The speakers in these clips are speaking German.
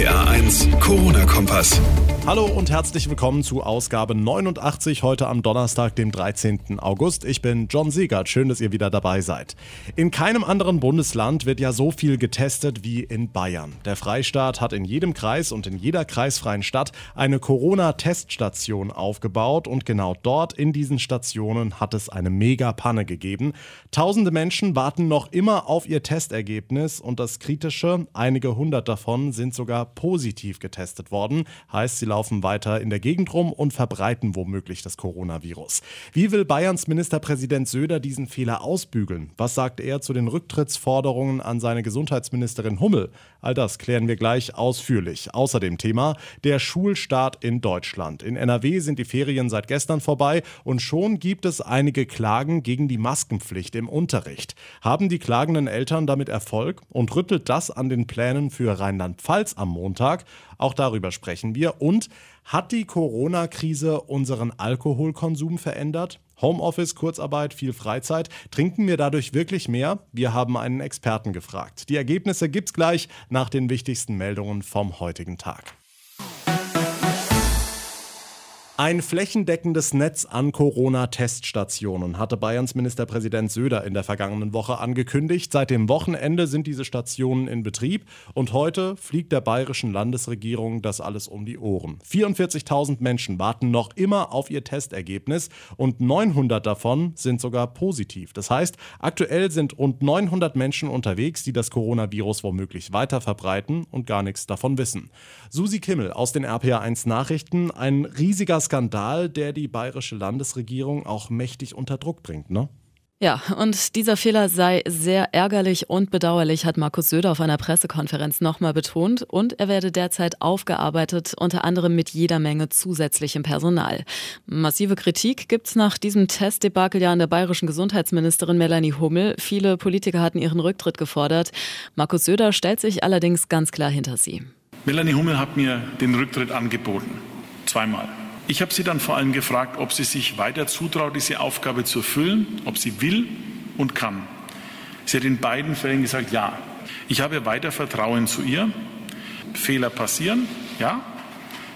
RPA 1, Corona-Kompass. Hallo und herzlich willkommen zu Ausgabe 89 heute am Donnerstag, dem 13. August. Ich bin John Siegert. Schön, dass ihr wieder dabei seid. In keinem anderen Bundesland wird ja so viel getestet wie in Bayern. Der Freistaat hat in jedem Kreis und in jeder kreisfreien Stadt eine Corona-Teststation aufgebaut und genau dort in diesen Stationen hat es eine Mega-Panne gegeben. Tausende Menschen warten noch immer auf ihr Testergebnis und das Kritische, einige hundert davon sind sogar positiv getestet worden. Heißt, sie laufen weiter in der Gegend rum und verbreiten womöglich das Coronavirus. Wie will Bayerns Ministerpräsident Söder diesen Fehler ausbügeln? Was sagt er zu den Rücktrittsforderungen an seine Gesundheitsministerin Hummel? All das klären wir gleich ausführlich. Außerdem Thema der Schulstart in Deutschland. In NRW sind die Ferien seit gestern vorbei und schon gibt es einige Klagen gegen die Maskenpflicht im Unterricht. Haben die klagenden Eltern damit Erfolg und rüttelt das an den Plänen für Rheinland-Pfalz am Montag? Auch darüber sprechen wir. Und hat die Corona-Krise unseren Alkoholkonsum verändert? Homeoffice, Kurzarbeit, viel Freizeit. Trinken wir dadurch wirklich mehr? Wir haben einen Experten gefragt. Die Ergebnisse gibt's gleich nach den wichtigsten Meldungen vom heutigen Tag. Ein flächendeckendes Netz an Corona-Teststationen hatte Bayerns Ministerpräsident Söder in der vergangenen Woche angekündigt. Seit dem Wochenende sind diese Stationen in Betrieb und heute fliegt der bayerischen Landesregierung das alles um die Ohren. 44.000 Menschen warten noch immer auf ihr Testergebnis und 900 davon sind sogar positiv. Das heißt, aktuell sind rund 900 Menschen unterwegs, die das Coronavirus womöglich weiter verbreiten und gar nichts davon wissen. Susi Kimmel aus den RPA1 Nachrichten, ein riesiger Skandal, der die bayerische Landesregierung auch mächtig unter Druck bringt, ne? Ja, und dieser Fehler sei sehr ärgerlich und bedauerlich, hat Markus Söder auf einer Pressekonferenz nochmal betont. Und er werde derzeit aufgearbeitet, unter anderem mit jeder Menge zusätzlichem Personal. Massive Kritik gibt's nach diesem Testdebakel ja an der bayerischen Gesundheitsministerin Melanie Hummel. Viele Politiker hatten ihren Rücktritt gefordert. Markus Söder stellt sich allerdings ganz klar hinter sie. Melanie Hummel hat mir den Rücktritt angeboten. Zweimal. Ich habe sie dann vor allem gefragt, ob sie sich weiter zutraut, diese Aufgabe zu erfüllen, ob sie will und kann. Sie hat in beiden Fällen gesagt, ja. Ich habe weiter Vertrauen zu ihr. Fehler passieren, ja.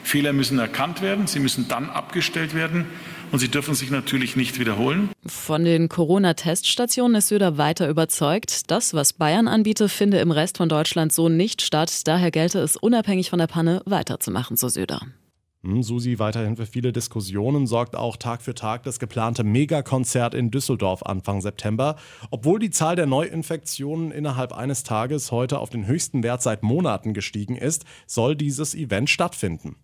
Fehler müssen erkannt werden, sie müssen dann abgestellt werden und sie dürfen sich natürlich nicht wiederholen. Von den Corona-Teststationen ist Söder weiter überzeugt. Das, was Bayern anbietet, finde im Rest von Deutschland so nicht statt. Daher gelte es unabhängig von der Panne weiterzumachen, so Söder. Hm, Susi weiterhin für viele Diskussionen sorgt auch Tag für Tag das geplante Megakonzert in Düsseldorf Anfang September. Obwohl die Zahl der Neuinfektionen innerhalb eines Tages heute auf den höchsten Wert seit Monaten gestiegen ist, soll dieses Event stattfinden.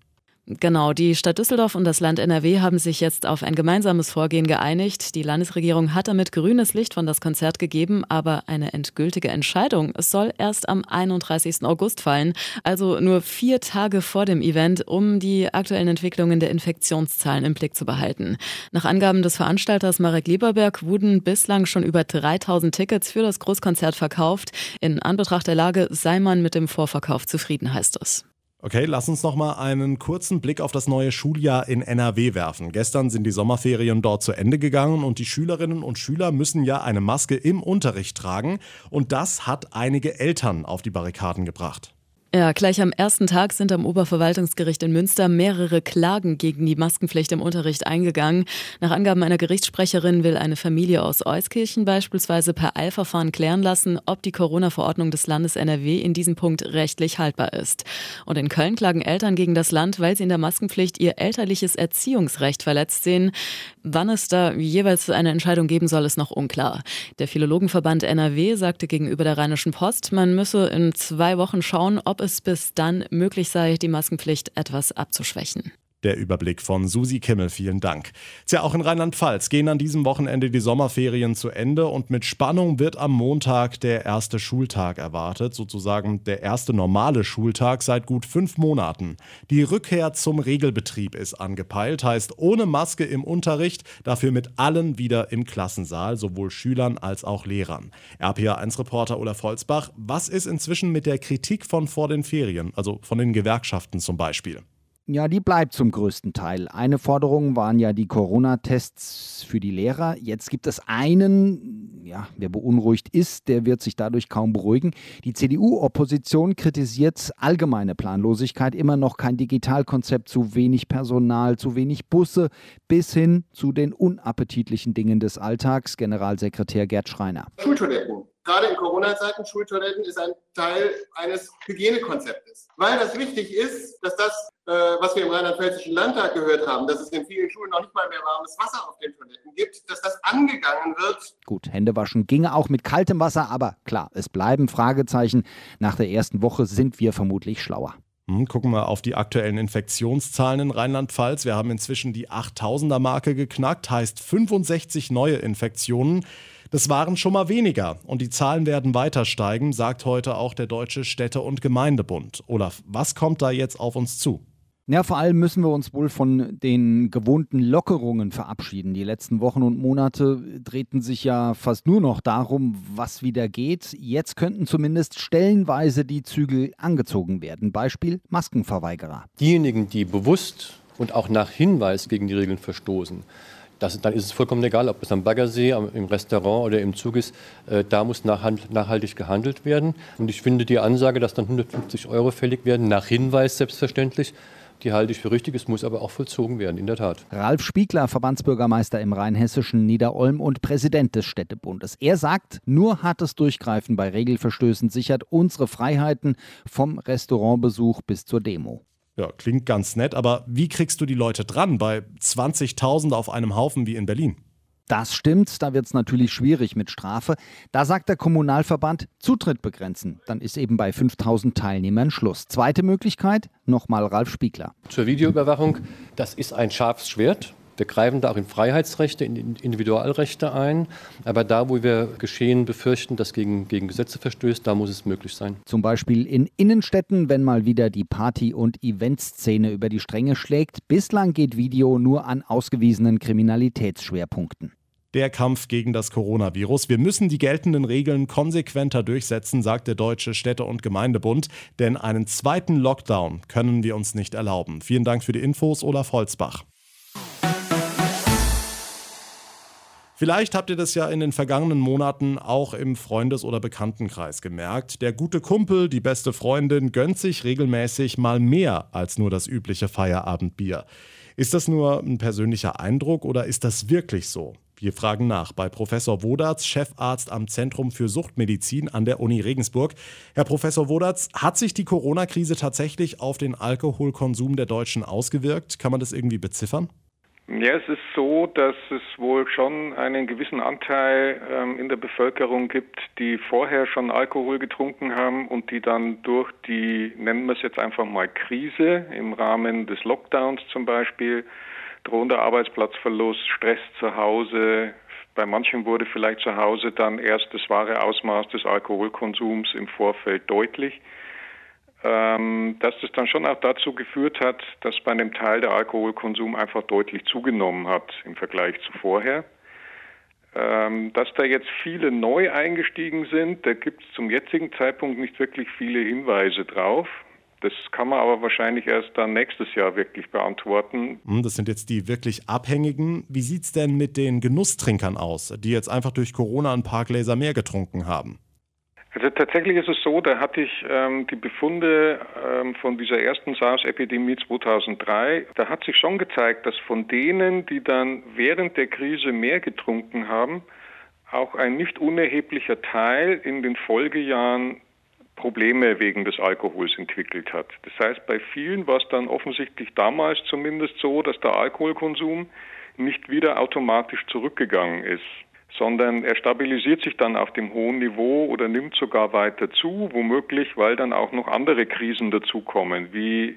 Genau, die Stadt Düsseldorf und das Land NRW haben sich jetzt auf ein gemeinsames Vorgehen geeinigt. Die Landesregierung hat damit grünes Licht von das Konzert gegeben, aber eine endgültige Entscheidung soll erst am 31. August fallen, also nur vier Tage vor dem Event, um die aktuellen Entwicklungen der Infektionszahlen im Blick zu behalten. Nach Angaben des Veranstalters Marek Lieberberg wurden bislang schon über 3000 Tickets für das Großkonzert verkauft. In Anbetracht der Lage sei man mit dem Vorverkauf zufrieden, heißt es. Okay, lass uns noch mal einen kurzen Blick auf das neue Schuljahr in NRW werfen. Gestern sind die Sommerferien dort zu Ende gegangen und die Schülerinnen und Schüler müssen ja eine Maske im Unterricht tragen und das hat einige Eltern auf die Barrikaden gebracht. Ja, gleich am ersten Tag sind am Oberverwaltungsgericht in Münster mehrere Klagen gegen die Maskenpflicht im Unterricht eingegangen. Nach Angaben einer Gerichtssprecherin will eine Familie aus Euskirchen beispielsweise per Eilverfahren klären lassen, ob die Corona-Verordnung des Landes NRW in diesem Punkt rechtlich haltbar ist. Und in Köln klagen Eltern gegen das Land, weil sie in der Maskenpflicht ihr elterliches Erziehungsrecht verletzt sehen. Wann es da jeweils eine Entscheidung geben soll, ist noch unklar. Der Philologenverband NRW sagte gegenüber der Rheinischen Post, man müsse in zwei Wochen schauen, ob es bis dann möglich sei, die Maskenpflicht etwas abzuschwächen. Der Überblick von Susi Kimmel, vielen Dank. Tja, auch in Rheinland-Pfalz gehen an diesem Wochenende die Sommerferien zu Ende und mit Spannung wird am Montag der erste Schultag erwartet, sozusagen der erste normale Schultag seit gut fünf Monaten. Die Rückkehr zum Regelbetrieb ist angepeilt, heißt ohne Maske im Unterricht, dafür mit allen wieder im Klassensaal, sowohl Schülern als auch Lehrern. RPA1-Reporter Olaf Holzbach, was ist inzwischen mit der Kritik von vor den Ferien, also von den Gewerkschaften zum Beispiel? Ja, die bleibt zum größten Teil. Eine Forderung waren ja die Corona-Tests für die Lehrer. Jetzt gibt es einen ja, wer beunruhigt ist, der wird sich dadurch kaum beruhigen. Die CDU-Opposition kritisiert allgemeine Planlosigkeit, immer noch kein Digitalkonzept, zu wenig Personal, zu wenig Busse, bis hin zu den unappetitlichen Dingen des Alltags. Generalsekretär Gerd Schreiner. Schultoiletten gerade in Corona-Zeiten, Schultoiletten ist ein Teil eines Hygienekonzeptes. Weil das wichtig ist, dass das, äh, was wir im Rheinland-Pfälzischen Landtag gehört haben, dass es in vielen Schulen noch nicht mal mehr warmes Wasser auf den Toiletten gibt, dass das angegangen wird. Gut, Hände waschen ginge auch mit kaltem Wasser, aber klar, es bleiben Fragezeichen. Nach der ersten Woche sind wir vermutlich schlauer. Hm, gucken wir auf die aktuellen Infektionszahlen in Rheinland-Pfalz. Wir haben inzwischen die 8000er-Marke geknackt, heißt 65 neue Infektionen. Das waren schon mal weniger und die Zahlen werden weiter steigen, sagt heute auch der Deutsche Städte- und Gemeindebund. Olaf, was kommt da jetzt auf uns zu? Ja, vor allem müssen wir uns wohl von den gewohnten Lockerungen verabschieden. Die letzten Wochen und Monate drehten sich ja fast nur noch darum, was wieder geht. Jetzt könnten zumindest stellenweise die Zügel angezogen werden. Beispiel Maskenverweigerer. Diejenigen, die bewusst und auch nach Hinweis gegen die Regeln verstoßen, das, dann ist es vollkommen egal, ob es am Baggersee, im Restaurant oder im Zug ist. Äh, da muss nachhaltig gehandelt werden. Und ich finde die Ansage, dass dann 150 Euro fällig werden, nach Hinweis selbstverständlich, die halte ich für richtig. Es muss aber auch vollzogen werden, in der Tat. Ralf Spiegler, Verbandsbürgermeister im rheinhessischen Niederolm und Präsident des Städtebundes. Er sagt, nur hartes Durchgreifen bei Regelverstößen sichert unsere Freiheiten vom Restaurantbesuch bis zur Demo. Ja, klingt ganz nett, aber wie kriegst du die Leute dran bei 20.000 auf einem Haufen wie in Berlin? Das stimmt, da wird es natürlich schwierig mit Strafe. Da sagt der Kommunalverband, Zutritt begrenzen. Dann ist eben bei 5000 Teilnehmern Schluss. Zweite Möglichkeit, nochmal Ralf Spiegler. Zur Videoüberwachung, das ist ein scharfes Schwert. Wir greifen da auch in Freiheitsrechte, in Individualrechte ein. Aber da, wo wir Geschehen befürchten, das gegen, gegen Gesetze verstößt, da muss es möglich sein. Zum Beispiel in Innenstädten, wenn mal wieder die Party- und Eventszene über die Stränge schlägt. Bislang geht Video nur an ausgewiesenen Kriminalitätsschwerpunkten der Kampf gegen das Coronavirus. Wir müssen die geltenden Regeln konsequenter durchsetzen, sagt der Deutsche Städte- und Gemeindebund, denn einen zweiten Lockdown können wir uns nicht erlauben. Vielen Dank für die Infos, Olaf Holzbach. Vielleicht habt ihr das ja in den vergangenen Monaten auch im Freundes- oder Bekanntenkreis gemerkt. Der gute Kumpel, die beste Freundin gönnt sich regelmäßig mal mehr als nur das übliche Feierabendbier. Ist das nur ein persönlicher Eindruck oder ist das wirklich so? Wir fragen nach bei Professor Wodatz, Chefarzt am Zentrum für Suchtmedizin an der Uni Regensburg. Herr Professor Wodatz, hat sich die Corona-Krise tatsächlich auf den Alkoholkonsum der Deutschen ausgewirkt? Kann man das irgendwie beziffern? Ja, es ist so, dass es wohl schon einen gewissen Anteil ähm, in der Bevölkerung gibt, die vorher schon Alkohol getrunken haben und die dann durch die, nennen wir es jetzt einfach mal Krise im Rahmen des Lockdowns zum Beispiel, drohender Arbeitsplatzverlust, Stress zu Hause, bei manchen wurde vielleicht zu Hause dann erst das wahre Ausmaß des Alkoholkonsums im Vorfeld deutlich ähm, dass das dann schon auch dazu geführt hat, dass bei einem Teil der Alkoholkonsum einfach deutlich zugenommen hat im Vergleich zu vorher. Ähm, dass da jetzt viele neu eingestiegen sind, da gibt es zum jetzigen Zeitpunkt nicht wirklich viele Hinweise drauf. Das kann man aber wahrscheinlich erst dann nächstes Jahr wirklich beantworten. Hm, das sind jetzt die wirklich Abhängigen. Wie sieht es denn mit den Genusstrinkern aus, die jetzt einfach durch Corona ein paar Gläser mehr getrunken haben? Also tatsächlich ist es so, da hatte ich ähm, die Befunde ähm, von dieser ersten SARS-Epidemie 2003. Da hat sich schon gezeigt, dass von denen, die dann während der Krise mehr getrunken haben, auch ein nicht unerheblicher Teil in den Folgejahren Probleme wegen des Alkohols entwickelt hat. Das heißt, bei vielen war es dann offensichtlich damals zumindest so, dass der Alkoholkonsum nicht wieder automatisch zurückgegangen ist sondern er stabilisiert sich dann auf dem hohen Niveau oder nimmt sogar weiter zu, womöglich, weil dann auch noch andere Krisen dazukommen, wie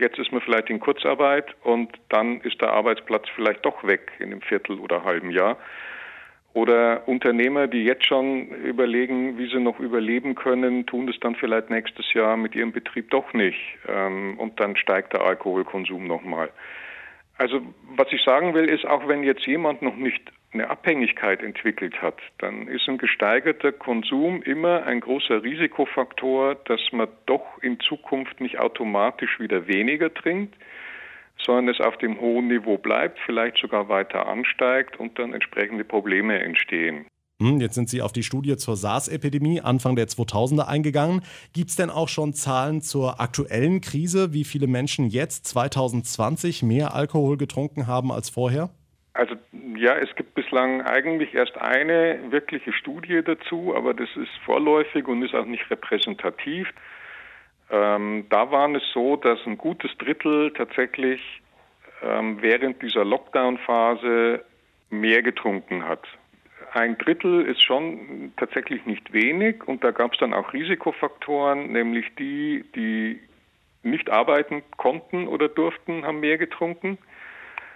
jetzt ist man vielleicht in Kurzarbeit und dann ist der Arbeitsplatz vielleicht doch weg in einem Viertel oder halben Jahr. Oder Unternehmer, die jetzt schon überlegen, wie sie noch überleben können, tun das dann vielleicht nächstes Jahr mit ihrem Betrieb doch nicht. Ähm, und dann steigt der Alkoholkonsum nochmal. Also was ich sagen will, ist, auch wenn jetzt jemand noch nicht eine Abhängigkeit entwickelt hat, dann ist ein gesteigerter Konsum immer ein großer Risikofaktor, dass man doch in Zukunft nicht automatisch wieder weniger trinkt, sondern es auf dem hohen Niveau bleibt, vielleicht sogar weiter ansteigt und dann entsprechende Probleme entstehen. Hm, jetzt sind Sie auf die Studie zur SARS-Epidemie Anfang der 2000er eingegangen. Gibt es denn auch schon Zahlen zur aktuellen Krise, wie viele Menschen jetzt 2020 mehr Alkohol getrunken haben als vorher? Also ja, es gibt bislang eigentlich erst eine wirkliche Studie dazu, aber das ist vorläufig und ist auch nicht repräsentativ. Ähm, da war es so, dass ein gutes Drittel tatsächlich ähm, während dieser Lockdown-Phase mehr getrunken hat. Ein Drittel ist schon tatsächlich nicht wenig und da gab es dann auch Risikofaktoren, nämlich die, die nicht arbeiten konnten oder durften, haben mehr getrunken.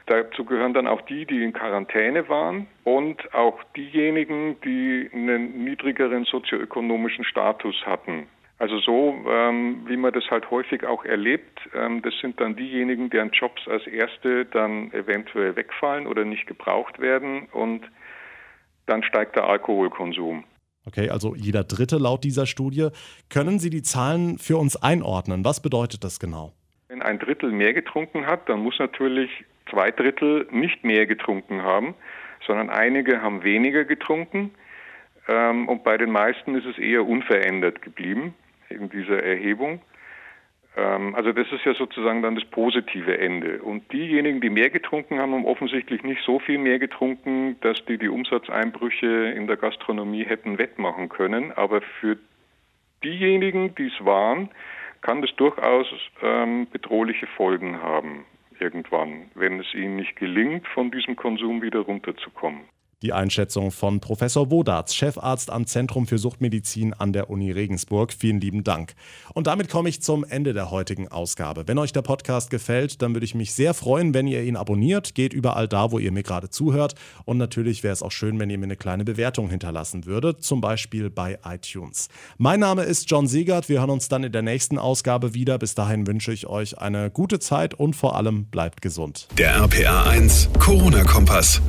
Dazu gehören dann auch die, die in Quarantäne waren und auch diejenigen, die einen niedrigeren sozioökonomischen Status hatten. Also so, ähm, wie man das halt häufig auch erlebt, ähm, das sind dann diejenigen, deren Jobs als erste dann eventuell wegfallen oder nicht gebraucht werden und dann steigt der Alkoholkonsum. Okay, also jeder Dritte laut dieser Studie. Können Sie die Zahlen für uns einordnen? Was bedeutet das genau? Wenn ein Drittel mehr getrunken hat, dann muss natürlich zwei Drittel nicht mehr getrunken haben, sondern einige haben weniger getrunken. Ähm, und bei den meisten ist es eher unverändert geblieben in dieser Erhebung. Ähm, also das ist ja sozusagen dann das positive Ende. Und diejenigen, die mehr getrunken haben, haben offensichtlich nicht so viel mehr getrunken, dass die die Umsatzeinbrüche in der Gastronomie hätten wettmachen können. Aber für diejenigen, die es waren, kann das durchaus ähm, bedrohliche Folgen haben irgendwann, wenn es ihnen nicht gelingt, von diesem Konsum wieder runterzukommen. Die Einschätzung von Professor Wodarz, Chefarzt am Zentrum für Suchtmedizin an der Uni Regensburg. Vielen lieben Dank. Und damit komme ich zum Ende der heutigen Ausgabe. Wenn euch der Podcast gefällt, dann würde ich mich sehr freuen, wenn ihr ihn abonniert. Geht überall da, wo ihr mir gerade zuhört. Und natürlich wäre es auch schön, wenn ihr mir eine kleine Bewertung hinterlassen würdet, zum Beispiel bei iTunes. Mein Name ist John Siegert. Wir hören uns dann in der nächsten Ausgabe wieder. Bis dahin wünsche ich euch eine gute Zeit und vor allem bleibt gesund. Der RPA 1 Corona-Kompass.